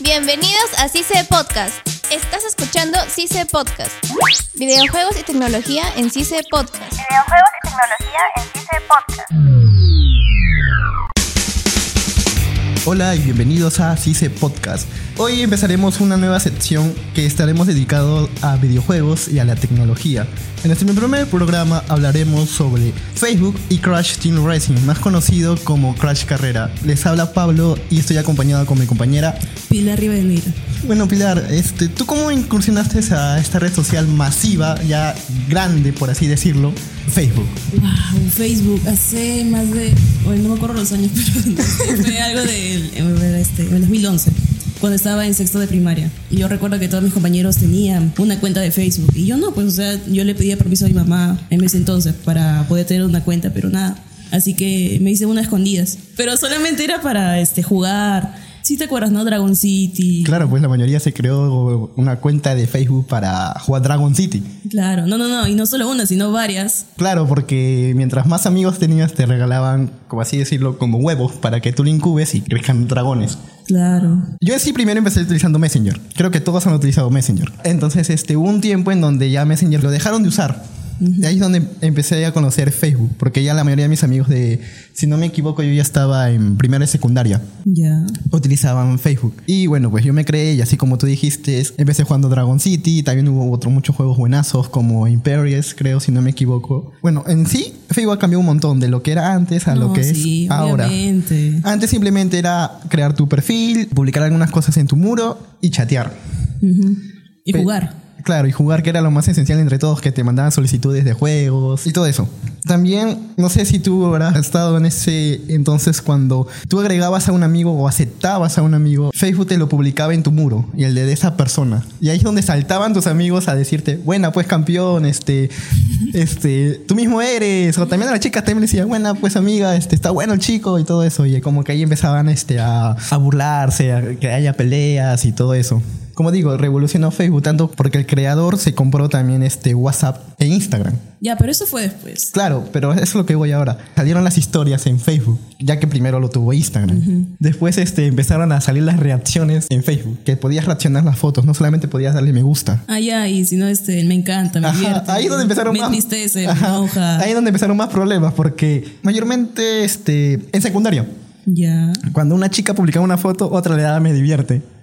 Bienvenidos a CICE Podcast. Estás escuchando CICE Podcast. Videojuegos y tecnología en CICE Podcast. Videojuegos y tecnología en CICE Podcast. Hola y bienvenidos a CICE Podcast. Hoy empezaremos una nueva sección que estaremos dedicados a videojuegos y a la tecnología. En este primer programa hablaremos sobre Facebook y Crash Team Racing, más conocido como Crash Carrera. Les habla Pablo y estoy acompañado con mi compañera Pilar Rivadeneira. Bueno, Pilar, este, ¿tú cómo incursionaste a esta red social masiva, ya grande, por así decirlo, Facebook? Wow, Facebook, hace más de. Bueno, no me acuerdo los años, pero fue algo del este, en 2011 cuando estaba en sexto de primaria. Y yo recuerdo que todos mis compañeros tenían una cuenta de Facebook. Y yo no, pues, o sea, yo le pedía permiso a mi mamá en ese entonces para poder tener una cuenta, pero nada. Así que me hice una escondidas. Pero solamente era para este, jugar Sí te acuerdas, ¿no? Dragon City. Claro, pues la mayoría se creó una cuenta de Facebook para jugar Dragon City. Claro, no, no, no, y no solo una, sino varias. Claro, porque mientras más amigos tenías, te regalaban, como así decirlo, como huevos para que tú lo incubes y crezcan dragones. Claro. Yo sí primero empecé utilizando Messenger. Creo que todos han utilizado Messenger. Entonces, este, hubo un tiempo en donde ya Messenger lo dejaron de usar de ahí es donde empecé a conocer Facebook, porque ya la mayoría de mis amigos de, si no me equivoco, yo ya estaba en primera y secundaria. Ya. Utilizaban Facebook. Y bueno, pues yo me creé y así como tú dijiste, empecé jugando Dragon City, también hubo otros muchos juegos buenazos como Imperius, creo, si no me equivoco. Bueno, en sí, Facebook ha cambiado un montón de lo que era antes a lo que es ahora. Antes simplemente era crear tu perfil, publicar algunas cosas en tu muro y chatear. Y jugar. Claro, y jugar que era lo más esencial entre todos, que te mandaban solicitudes de juegos y todo eso. También, no sé si tú habrás estado en ese entonces cuando tú agregabas a un amigo o aceptabas a un amigo, Facebook te lo publicaba en tu muro y el de esa persona. Y ahí es donde saltaban tus amigos a decirte, buena pues campeón, este, este, tú mismo eres. O también a las chicas también le decían, buena pues amiga, este, está bueno el chico y todo eso. Y como que ahí empezaban este, a, a burlarse, a que haya peleas y todo eso como digo, revolucionó Facebook tanto porque el creador se compró también este WhatsApp e Instagram. Ya, pero eso fue después. Claro, pero eso es lo que voy ahora. Salieron las historias en Facebook, ya que primero lo tuvo Instagram. Después este, empezaron a salir las reacciones en Facebook, que podías reaccionar las fotos, no solamente podías darle me gusta. Ah, ya, y si no, este, me encanta, me Ahí es donde empezaron me más... Tristeza, me Ahí es donde empezaron más problemas, porque mayormente este, en secundaria ya. Cuando una chica publicaba una foto, otra le daba me divierte.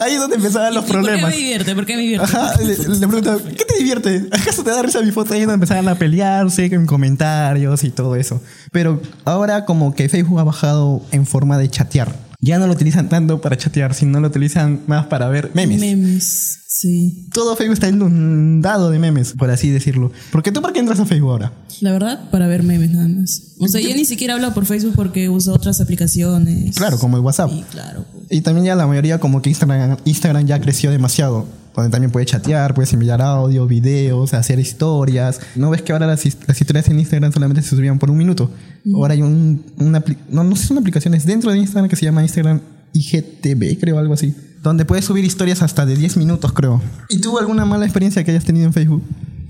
Ahí es donde empezaban los problemas. ¿Por qué me divierte? ¿Por qué me divierte? Ajá, le, preguntaba, ¿qué te divierte? ¿Acaso te da risa mi foto? Ahí es donde empezaban a pelearse en comentarios y todo eso. Pero ahora como que Facebook ha bajado en forma de chatear. Ya no lo utilizan tanto para chatear, sino lo utilizan más para ver memes. Memes. Sí. Todo Facebook está inundado de memes, por así decirlo. ¿Por qué tú por qué entras a Facebook ahora? La verdad, para ver memes nada más. O sea, yo, ni siquiera hablo por Facebook porque uso otras aplicaciones. Claro, como el WhatsApp. Sí, claro. Y también ya la mayoría como que Instagram, Instagram ya creció demasiado donde también puedes chatear, puedes enviar audio, videos, hacer historias. ¿No ves que ahora las, historias en Instagram solamente se subían por un minuto? Ahora hay un, una, no, no sé si son aplicaciones dentro de Instagram que se llama Instagram IGTV, creo, algo así donde puedes subir historias hasta de 10 minutos, creo. ¿Y tú alguna mala experiencia que hayas tenido en Facebook?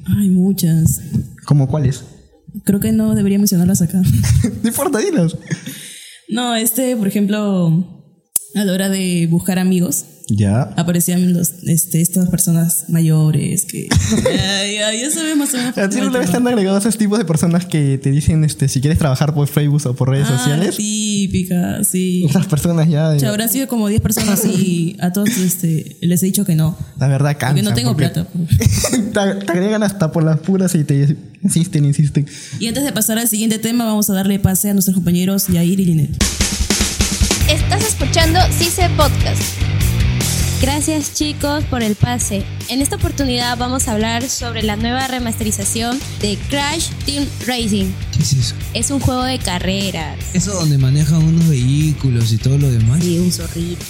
Hay muchas. ¿Cómo cuáles? Creo que no debería mencionarlas acá. no importa, dilas. No, este, por ejemplo, a la hora de buscar amigos, ya. Aparecían los, este, estas personas mayores que. ya, ya, sabemos. ¿A ti una vez te han agregado esos tipos de personas que te dicen este, si quieres trabajar por Facebook o por redes ah, sociales? Típica, sí. Esas personas ya. De... habrán sido como 10 personas y a todos este, les he dicho que no. La verdad, cansa. Porque no tengo plata. Pues. te, agregan hasta por las puras y te insisten, insisten. Y antes de pasar al siguiente tema, vamos a darle pase a nuestros compañeros Yair y Linet. Estás escuchando CICE Podcast. Gracias chicos por el pase. En esta oportunidad vamos a hablar sobre la nueva remasterización de Crash Team Racing. ¿Qué es eso? Es un juego de carreras. ¿Eso donde manejan unos vehículos y todo lo demás? Sí, un zorrito.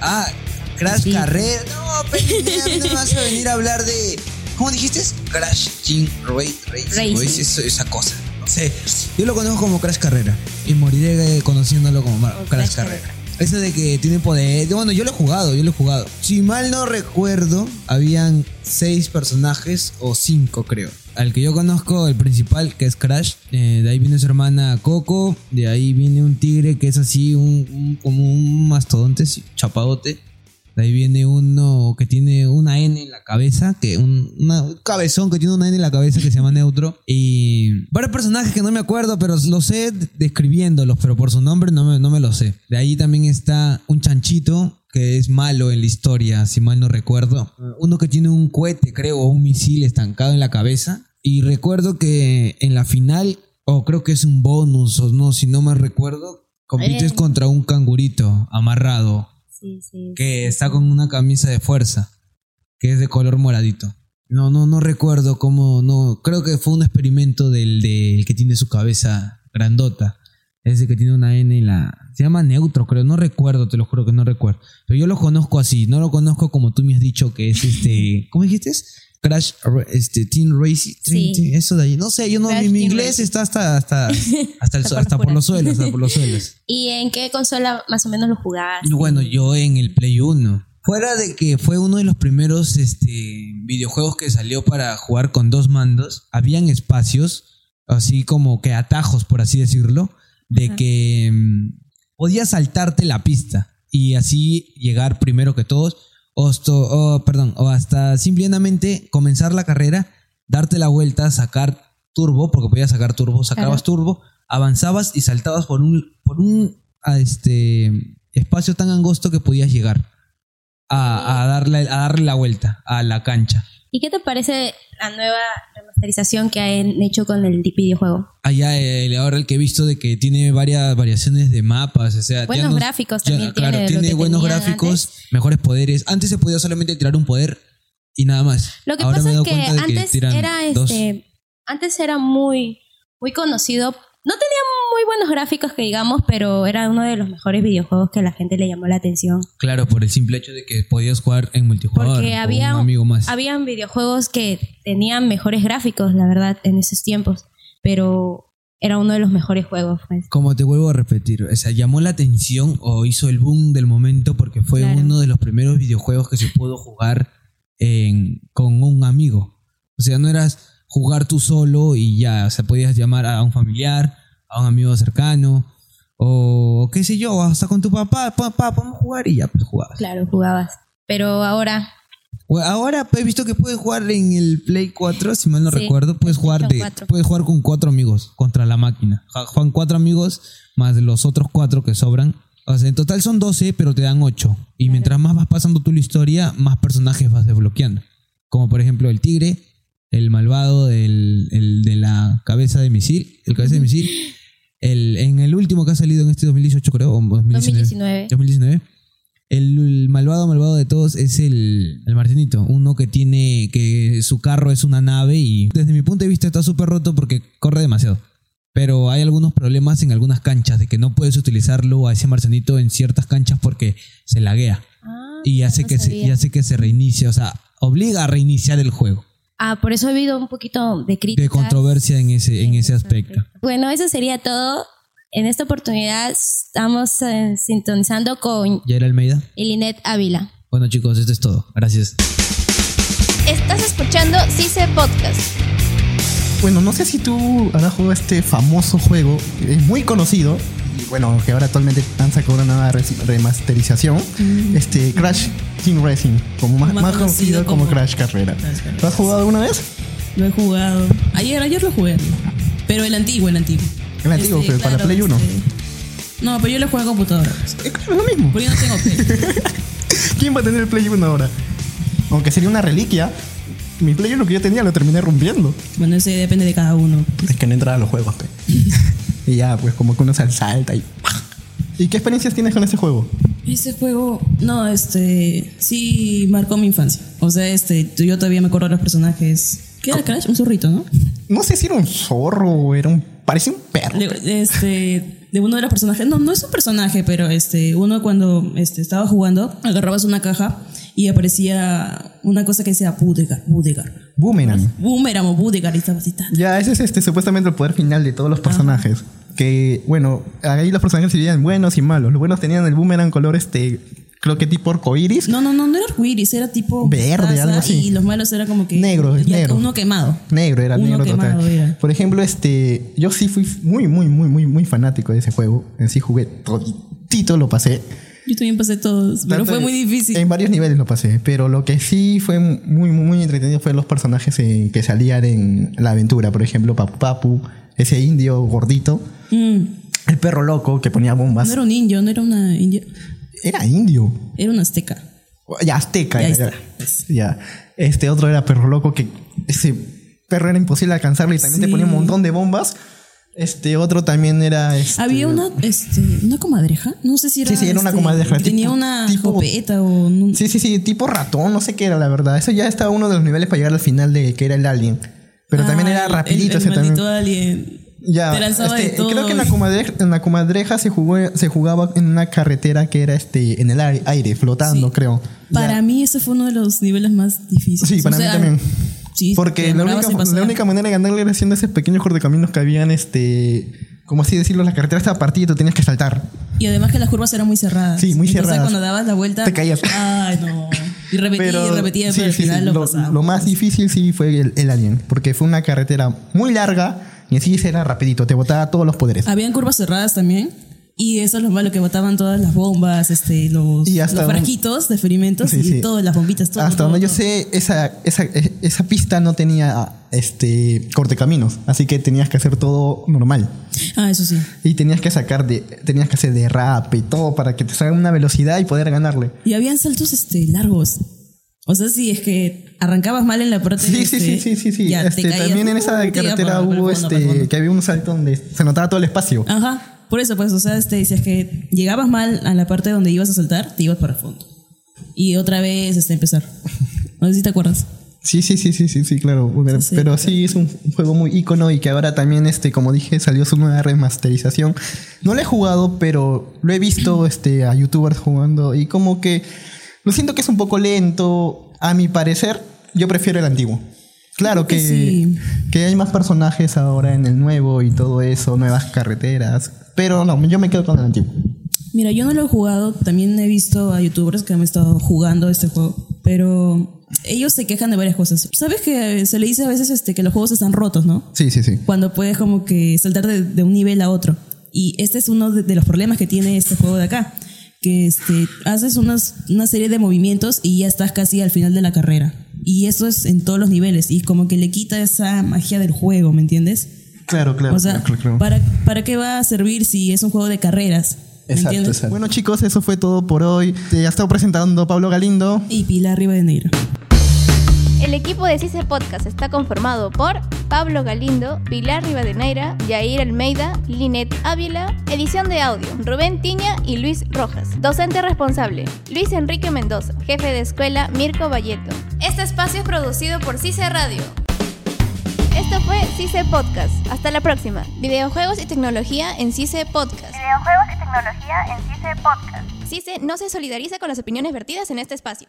Ah, Crash Carrera. No, pero no vas a venir a hablar de... ¿Cómo dijiste? Crash Team Racing. Racing. esa cosa. No sé. Yo lo conozco como Crash Carrera y moriré conociéndolo como Crash, Carrera. Eso de que tiene poder. Bueno, yo lo he jugado, yo lo he jugado. Si mal no recuerdo, habían seis personajes o cinco, creo. Al que yo conozco, el principal, que es Crash. eh, de ahí viene su hermana Coco. De ahí viene un tigre que es así, un, como un mastodonte, chapadote. De ahí viene uno que tiene una N en la cabeza, que un, una- un cabezón que tiene una N en la cabeza que se llama Neutro. Y varios personajes que no me acuerdo, pero los sé describiéndolos, pero por su nombre no me, no me lo sé. De ahí también está un chanchito que es malo en la historia, si mal no recuerdo. Uno que tiene un cohete, creo, o un misil estancado en la cabeza. Y recuerdo que en la final, o creo que es un bonus, o no, si no me recuerdo, compites Eh. contra un cangurito amarrado Sí, sí. que está con una camisa de fuerza, que es de color moradito. No, no, no recuerdo cómo, no, creo que fue un experimento del, del que tiene su cabeza grandota. Ese que tiene una N en la... Se llama Neutro, creo, no recuerdo, te lo juro que no recuerdo. Pero yo lo conozco así, no lo conozco como tú me has dicho que es este... ¿Cómo dijiste? Crash, este, Team Racing, Sí. Team- eso de ahí. No sé, yo no, Crash mi, inglés Racing. está hasta, hasta, hasta, el- hasta por los suelos, hasta por los suelos. ¿Y en qué consola más o menos lo jugaste? Bueno, yo en el Play 1. Fuera de que fue uno de los primeros este, videojuegos que salió para jugar con dos mandos, habían espacios, así como que atajos, por así decirlo, de Ajá. que mm, podías saltarte la pista y así llegar primero que todos, o, esto- o, perdón, o hasta simplemente comenzar la carrera, darte la vuelta, sacar turbo, porque podías sacar turbo, sacabas turbo, avanzabas y saltabas por un, por un a este, espacio tan angosto que podías llegar a, a darle, a darle la vuelta a la cancha. ¿Y qué te parece la nueva remasterización que han hecho con el videojuego? Allá el, ahora el que he visto de que tiene varias variaciones de mapas, o sea, Buenos no- gráficos ya- también claro, tiene. tiene que buenos gráficos, antes. mejores poderes. Antes se podía solamente tirar un poder y nada más. Lo que Ahora pasa es que antes era este, antes era muy, muy conocido. No tenía muy buenos gráficos que digamos, pero era uno de los mejores videojuegos que a la gente le llamó la atención. Claro, por el simple hecho de que podías jugar en multijugador Porque había, un amigo más. habían videojuegos que tenían mejores gráficos, la verdad, en esos tiempos. Pero era uno de los mejores juegos. pues. Como te vuelvo a repetir, o sea, llamó la atención o hizo el boom del momento porque fue Claro. uno de los primeros videojuegos que se pudo jugar en- con un amigo. O sea, no eras jugar tú solo y ya, o sea, podías llamar a un familiar, a un amigo cercano, o qué sé yo, hasta con tu papá, papá, podemos jugar y ya, pues jugabas. Claro, jugabas. Pero ahora, Ahora he visto que puedes jugar en el Play 4, si mal no Sí, recuerdo, puedes jugar de, PlayStation 4. puedes jugar con cuatro amigos contra la máquina. Juegan cuatro amigos más los otros cuatro que sobran. O sea, en total son 12, pero te dan 8. Y mientras más vas pasando tú la historia, más personajes vas desbloqueando. Como por ejemplo el tigre, el malvado del, el de la cabeza de misil, el cabeza de misil. El, en el último que ha salido en este 2018, creo, o 2019. 2019. 2019. El, el malvado malvado de todos es el, el uno que tiene que su carro es una nave y desde mi punto de vista está súper roto porque corre demasiado. Pero hay algunos problemas en algunas canchas de que no puedes utilizarlo a ese marcianito en ciertas canchas porque se laguea Ah, y hace no que se, y hace que se reinicie, o sea, obliga a reiniciar el juego. Ah, por eso ha habido un poquito de crítica. De controversia en ese en ese aspecto. Bueno, eso sería todo. En esta oportunidad estamos eh, sintonizando con ¿Ya era Almeida? Elinet Ávila. Bueno chicos, esto es todo. Gracias. Estás escuchando CICE Podcast. Bueno, no sé si tú habrás jugado este famoso juego, es muy conocido, y bueno, que ahora actualmente han sacado una nueva remasterización, este Crash Team Racing, como más, Más más conocido conocido como, como Crash Carrera. Crash Carrera, ¿Lo has jugado alguna vez? Lo he jugado. Ayer, ayer lo jugué. Pero el antiguo, el antiguo. El antiguo, Este, pero para claro, Play 1. este, No, pero yo lo juego en computadora. Eh, es lo mismo. Porque yo no tengo Play. ¿Quién va a tener el Play 1 ahora? Aunque sería una reliquia, mi Play 1 que yo tenía lo terminé rompiendo. bueno, ese depende de cada uno. Es que no entraba a los juegos, pe. y ya, pues como que uno se salta y... ¿Y qué experiencias tienes con ese juego? Ese juego, no, este, sí marcó mi infancia. O sea, este, yo todavía me acuerdo de los personajes. ¿Qué era Crash? Un zorrito, ¿no? No sé si era un zorro o era un... Parecía un perro. De, este, de uno de los personajes. No, no es un personaje, pero este, uno cuando este, estaba jugando, agarrabas una caja y aparecía una cosa que decía Budegar, Budegar. Boomerang. Boomerang o Budegar. Ya, ese es este supuestamente el poder final de todos los personajes. Que, bueno, ahí los personajes se dividían buenos y malos. Los buenos tenían el boomerang color este, creo que tipo arcoiris. No, no, no, no era arcoíris, era tipo. Verde, algo así. Y los malos era como que. Negro, ya negro. Uno quemado. Negro, era Uno negro quemado total. era. Por ejemplo, este, yo sí fui muy, muy, muy, muy, muy fanático de ese juego. En sí jugué toditito, lo pasé. Yo también pasé todos, pero Tanto fue muy difícil. En varios niveles lo pasé, pero lo que sí fue muy, muy, muy entretenido fue los personajes eh, que salían en la aventura. Por ejemplo, Papu Papu, ese indio gordito, Mm, el perro loco que ponía bombas. No era un indio, no era una india. Era indio. Era una azteca. Ya, azteca. Ya está, pues. ya. Este otro era perro loco que ese perro era imposible alcanzarlo y también te ponía un montón de bombas. Este otro también era. este- Había una, este, una comadreja. No sé si era. Sí, sí, era una este, comadreja, Tenía tipo- una tipo- o. un- Sí, sí, sí, tipo ratón, no sé qué era la verdad. Eso ya estaba uno de los niveles para llegar al final de que era el alien. Pero también Ah, era el- rapidito el, ese también. alien. Ya, este, creo que en la comadreja, en la comadreja se jugó, se jugaba en una carretera que era este en el aire, aire, flotando, Sí. creo. Para Ya. mí ese fue uno de los niveles más difíciles. Sí, para O mí también. Sí, Porque la única, la única manera de ganarle era haciendo ese pequeño cortecaminos que habían, este, como así decirlo, la carretera estaba partida y tú tenías que saltar. Y además que las curvas eran muy cerradas. Sí, muy Entonces, cerradas. cuando dabas la vuelta. Te caías. Ay, no. Y repetía y repetía, sí, pero al sí, final sí, lo, lo, lo más difícil sí fue el, el alien, porque fue una carretera muy larga y así era rapidito, te botaba todos los poderes. Habían curvas cerradas también. Y eso es lo malo, que botaban todas las bombas, este, los, Y hasta los frasquitos de experimentos Sí, y sí. todas las bombitas. Todo, Hasta todo, donde yo todo. sé, esa, esa, esa pista no tenía este cortecaminos, así que tenías que hacer todo normal. Ah, eso sí. Y tenías que sacar de, tenías que hacer derrape y todo para que te salga una velocidad y poder ganarle. Y habían saltos este, largos. O sea, si es que arrancabas mal en la parte Sí, sí, sí, sí, sí, sí. te Este, también en esa carretera hubo este que había un salto donde se notaba todo el espacio. Ajá. Por eso, pues, o sea, este, si es que llegabas mal a la parte donde ibas a saltar, te ibas para el fondo. Y otra vez este, empezar. No sé si te acuerdas. Sí, sí, sí, sí, sí, sí, claro. Pero Sí, pero sí es un juego muy ícono y que ahora también, este, como dije, salió su nueva remasterización. No lo he jugado, pero lo he visto este, a youtubers jugando y como que lo siento que es un poco lento. A mi parecer, yo prefiero el antiguo. Claro que, que sí. que hay más personajes ahora en el nuevo y todo eso, nuevas carreteras. Pero no, yo me quedo con el antiguo. Mira, yo no lo he jugado, también he visto a youtubers que han estado jugando este juego, pero ellos se quejan de varias cosas. ¿Sabes que se le dice a veces este, que los juegos están rotos, no? Sí, sí, sí. Cuando puedes como que saltar de, de un nivel a otro. Y este es uno de, de los problemas que tiene este juego de acá, que este, haces unas, una serie de movimientos y ya estás casi al final de la carrera. Y eso es en todos los niveles, y como que le quita esa magia del juego, ¿me entiendes? Claro, claro. o sea, claro, claro. ¿para, ¿para qué va a servir si es un juego de carreras? ¿Me Exacto, entiendes? exacto. Bueno, chicos, eso fue todo por hoy. Te ha estado presentando Pablo Galindo. Y Pilar Rivadeneira. El equipo de CICE Podcast está conformado por Pablo Galindo, Pilar Rivadeneira, Yair Almeida, Linet Ávila, edición de audio, Rubén Tiña y Luis Rojas. Docente responsable, Luis Enrique Mendoza, jefe de escuela, Mirko Valleto. Este espacio es producido por CICE Radio. Esto fue CICE Podcast. Hasta la próxima. Videojuegos y tecnología en CICE Podcast. Videojuegos y tecnología en CICE Podcast. CICE no se solidariza con las opiniones vertidas en este espacio.